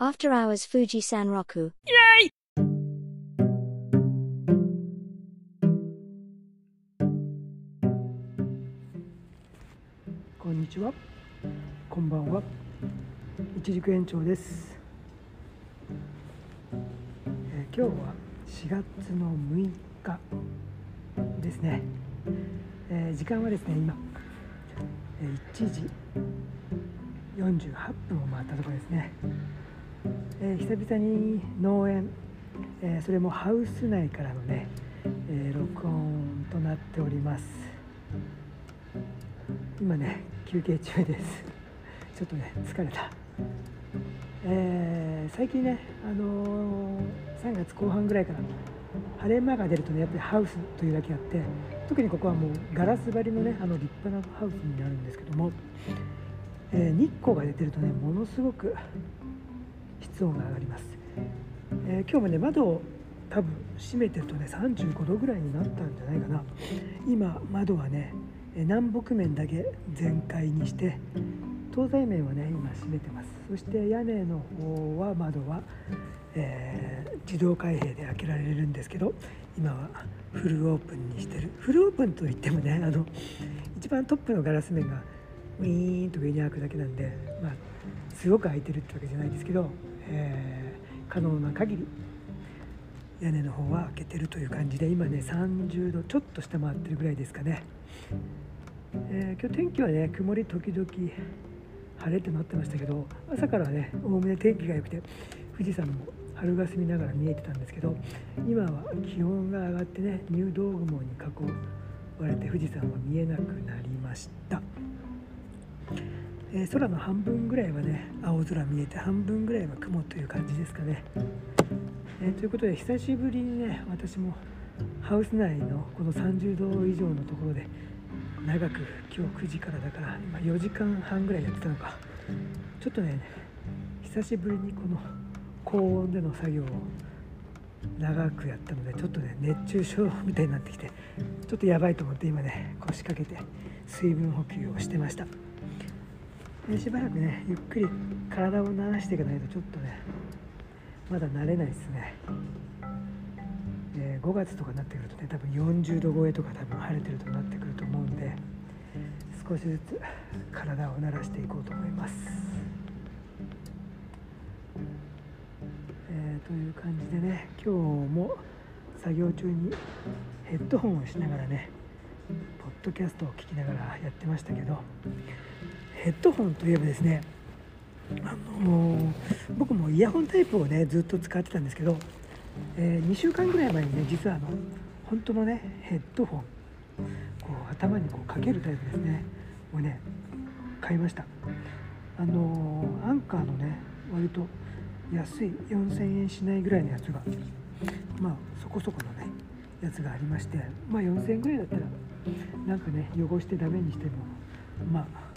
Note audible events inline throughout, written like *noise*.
After Hours Fuji Sanroku. こんにちは。こんばんは。一軸園長です。えー今日は4月の6日ですね。えー時間はですね今、えー1時48分を回ったところですね。えー久々に農園、えーそれもハウス内からのね、えー録音となっております。今ね休憩中です *laughs* ちょっとね疲れた、え最近ね、あの3月後半ぐらいから晴れ間が出るとねやっぱりハウスというだけあって特にここはもうガラス張りのねあの立派なハウスになるんですけども、え日光が出てるとねものすごく室温が上がります、えー今日もね窓を多分閉めてるとね35度ぐらいになったんじゃないかな。今窓はね南北面だけ全開にして東西面はね今閉めてます。そして屋根の方は窓は、えー自動開閉で開けられるんですけど今はフルオープンにしてる。フルオープンといってもねあの一番トップのガラス面がウィーンと上に開くだけなんでまあすごく開いてるってわけじゃないですけど、えー可能な限り屋根の方は開けてるという感じで今ね30度ちょっと下回ってるぐらいですかね、えー今日天気はね曇り時々晴れってなってましたけど朝からはねおおむね天気が良くて富士山も春が澄みながら見えてたんですけど今は気温が上がってね入道雲に囲われて富士山は見えなくなりました、えー空の半分ぐらいはね青空見えて半分ぐらいは雲という感じですかね。えーということで久しぶりにね私もハウス内のこの30度以上のところで長く今日9時からだから今4時間半ぐらいやってたのか。ちょっとね久しぶりにこの高温での作業を長くやったのでちょっとね熱中症みたいになってきてちょっとやばいと思って今ね腰掛けて水分補給をしてました。でしばらくねゆっくり体を慣らしていかないとちょっとねまだ慣れないですね、えー5月とかになってくるとね多分40度超えとか多分晴れてるとなってくると思うんで少しずつ体を慣らしていこうと思います、えーという感じでね今日も作業中にヘッドホンをしながらねポッドキャストを聞きながらやってましたけどヘッドホンといえばですねあの僕もイヤホンタイプをねずっと使ってたんですけど、え2週間ぐらい前にね実はあの本当のねヘッドホンこう頭にこうかけるタイプですねをね買いました。あのアンカーのね割と安い4000円しないぐらいのやつがまあそこそこのねやつがありましてまあ4000円ぐらいだったらなんかね汚してダメにしてもまあ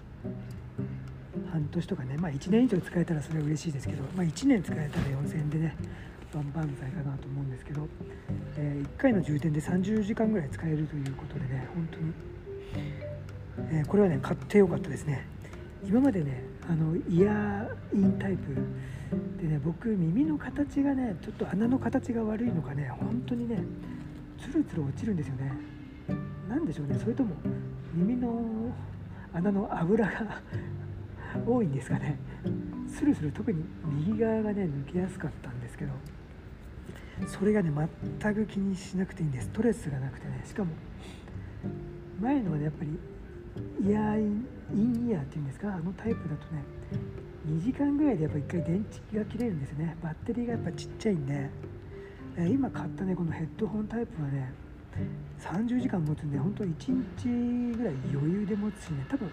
半年とかね、まあ、1年以上使えたらそれは嬉しいですけど、まあ、1年使えたら4000円でね万々歳かなと思うんですけど、え1回の充電で30時間ぐらい使えるということでね本当に、えーこれはね買ってよかったですね。今までねあのイヤーインタイプでね僕耳の形がねちょっと穴の形が悪いのかね本当にねつるつる落ちるんですよね。なんでしょうねそれとも耳の穴の油が多いんですかね。スルスル特に右側がね抜けやすかったんですけどそれがね全く気にしなくていいんです。ストレスがなくてね。しかも前のはねやっぱりイヤーインイヤーっていうんですか？あのタイプだとね2時間ぐらいでやっぱ1回電池が切れるんですよね。バッテリーがやっぱちっちゃいんで今買ったねこのヘッドホンタイプはね30時間持つんで本当1日ぐらい余裕で持つしね。多分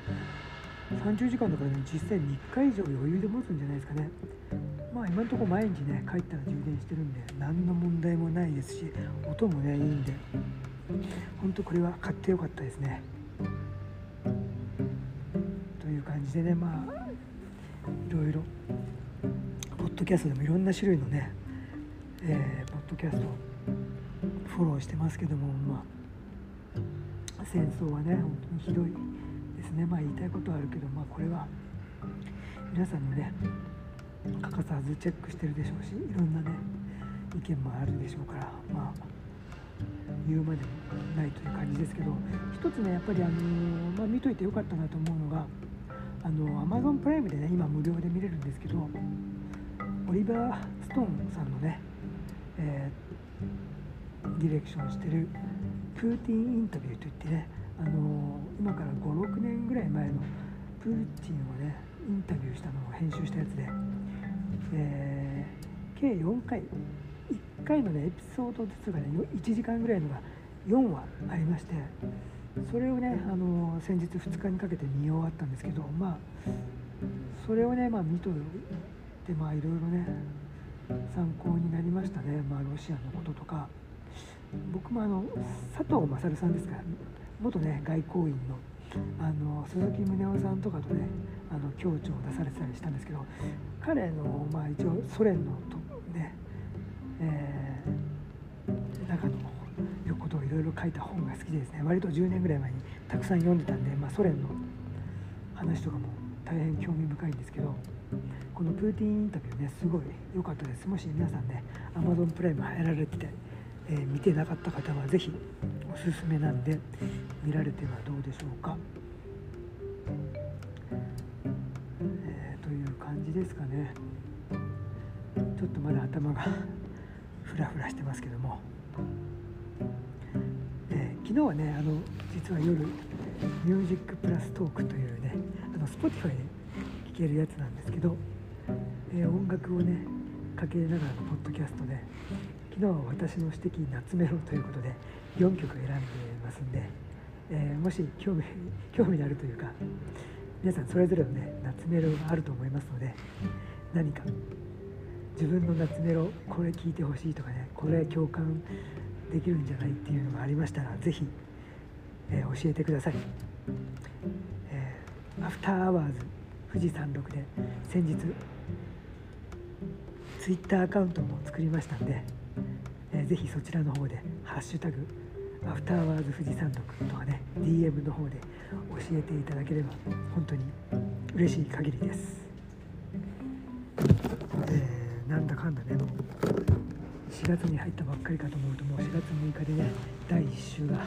30時間だからね実際に3日以上余裕で持つんじゃないですかね。まあ今のところ毎日ね帰ったら充電してるんで何の問題もないですし音もねいいんで。本当これは買ってよかったですね。という感じでねまあいろいろポッドキャストでもいろんな種類のね、えーポッドキャストフォローしてますけどもまあ戦争はね本当にひどい。ですね。まあ言いたいことはあるけどまあこれは皆さんのね欠かさずチェックしてるでしょうしいろんなね意見もあるでしょうからまあ言うまでもないという感じですけど一つねやっぱりあのまあ、見といてよかったなと思うのがあの Amazon プライムでね今無料で見れるんですけどオリバー・ストーンさんのね、えー、ディレクションしてるプーティンインタビューといってねあの今から56年ぐらい前のプーチンをねインタビューしたのを編集したやつで、えー、計4回。1回のねエピソードずつがね1時間ぐらいのが4話ありましてそれをねあの先日2日にかけて見終わったんですけどまあそれをね、まあ、見といてまあいろいろね参考になりましたね、まあ、ロシアのこととか。僕もあの佐藤勝さんですか。ら元ね外交員のあの鈴木宗男さんとかとねあの協調を出されてたりしたんですけど彼の、まあ、一応ソ連のとね、えー、中のことをいろいろ書いた本が好きでですね割と10年ぐらい前にたくさん読んでたんで、まあ、ソ連の話とかも大変興味深いんですけどこのプーティンインタビューねすごい良かったです。もし皆さんね Amazon プライム入られてて、えー、見てなかった方は是非おすすめなんで見られてはどうでしょうか、えー、という感じですかね。ちょっとまだ頭が *laughs* フラフラしてますけども。え昨日はねあの実は夜「ミュージックプラストーク」というねあの Spotify で聴けるやつなんですけど、えー、音楽をねかけながらのポッドキャストで昨日は私の指摘夏メロということで4曲選んでますんで、えー、もし興味 *laughs* 興味のあるというか皆さんそれぞれのね夏メロがあると思いますので何か自分の夏メロこれ聴いてほしいとかねこれ共感できるんじゃないっていうのがありましたら是非、えー、教えてください、えー、アフターアワーズ富士山麓で先日ツイッターアカウントも作りましたんで、ぜひそちらの方で「ハッシュタグアフターワーズ富士山麓」とかね DM の方で教えていただければ本当に嬉しい限りです、えー、なんだかんだねもう。4月に入ったばっかりかと思うともう4月6日でね第1週が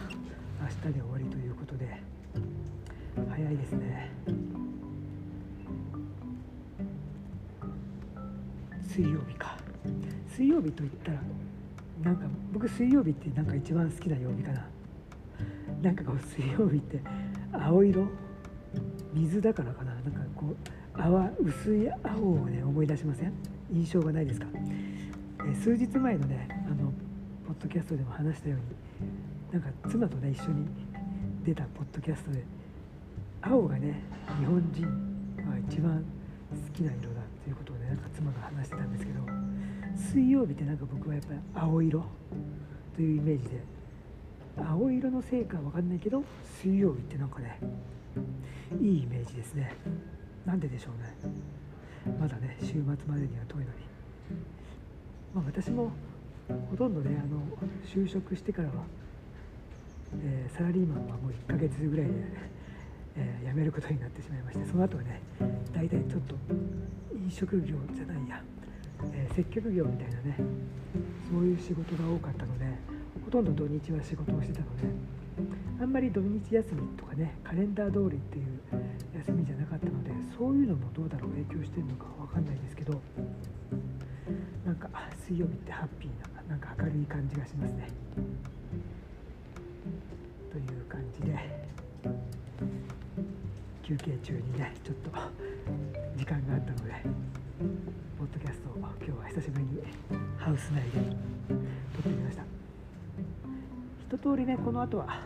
明日で終わりということで早いですね。水曜日か。水曜日といったらなんか僕水曜日ってなんか一番好きな曜日かな。なんかこう水曜日って青色？水だからかな。なんかこう泡薄い青をね思い出しません？印象がないですか？え数日前のねあのポッドキャストでも話したようになんか妻とね一緒に出たポッドキャストで青がね日本人は一番好きな色だっていうことをねなんか妻が話してたんですけど水曜日ってなんか僕はやっぱり青色というイメージで。青色のせいかわかんないけど水曜日ってなんかねいいイメージですね。なんででしょうね。まだね週末までには遠いのに。まあ、私もほとんどねあの就職してからは、えー、サラリーマンはもう1ヶ月ぐらいで、えー、辞めることになってしまいましてその後はね大体ちょっと飲食業じゃないや、えー、接客業みたいなねそういう仕事が多かったのでほとんど土日は仕事をしてたのであんまり土日休みとかねカレンダー通りっていう休みじゃなかったのでそういうのもどうだろう影響してるのか分かんないですけどなんか水曜日ってハッピーななんか明るい感じがしますね。という感じで休憩中にねちょっと時間があったのでポッドキャストを今日は久しぶりにハウス内で撮ってみました一通りねこの後は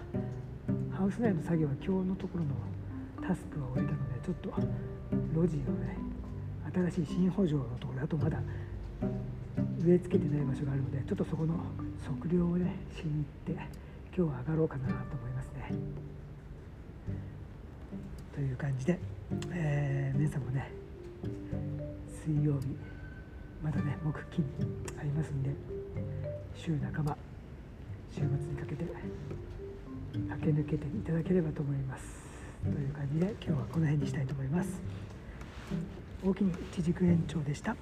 ハウス内の作業は今日のところのタスクは終えたのでちょっと路地のね新しい新補助のところあとまだ植え付けてない場所があるのでちょっとそこの測量をねしに行って今日は上がろうかなと思いますね。という感じで、えー、皆さんもね水曜日まだね木金ありますんで週半ば週末にかけて駆け抜けていただければと思います。という感じで今日はこの辺にしたいと思います。大きに一軸延長でした。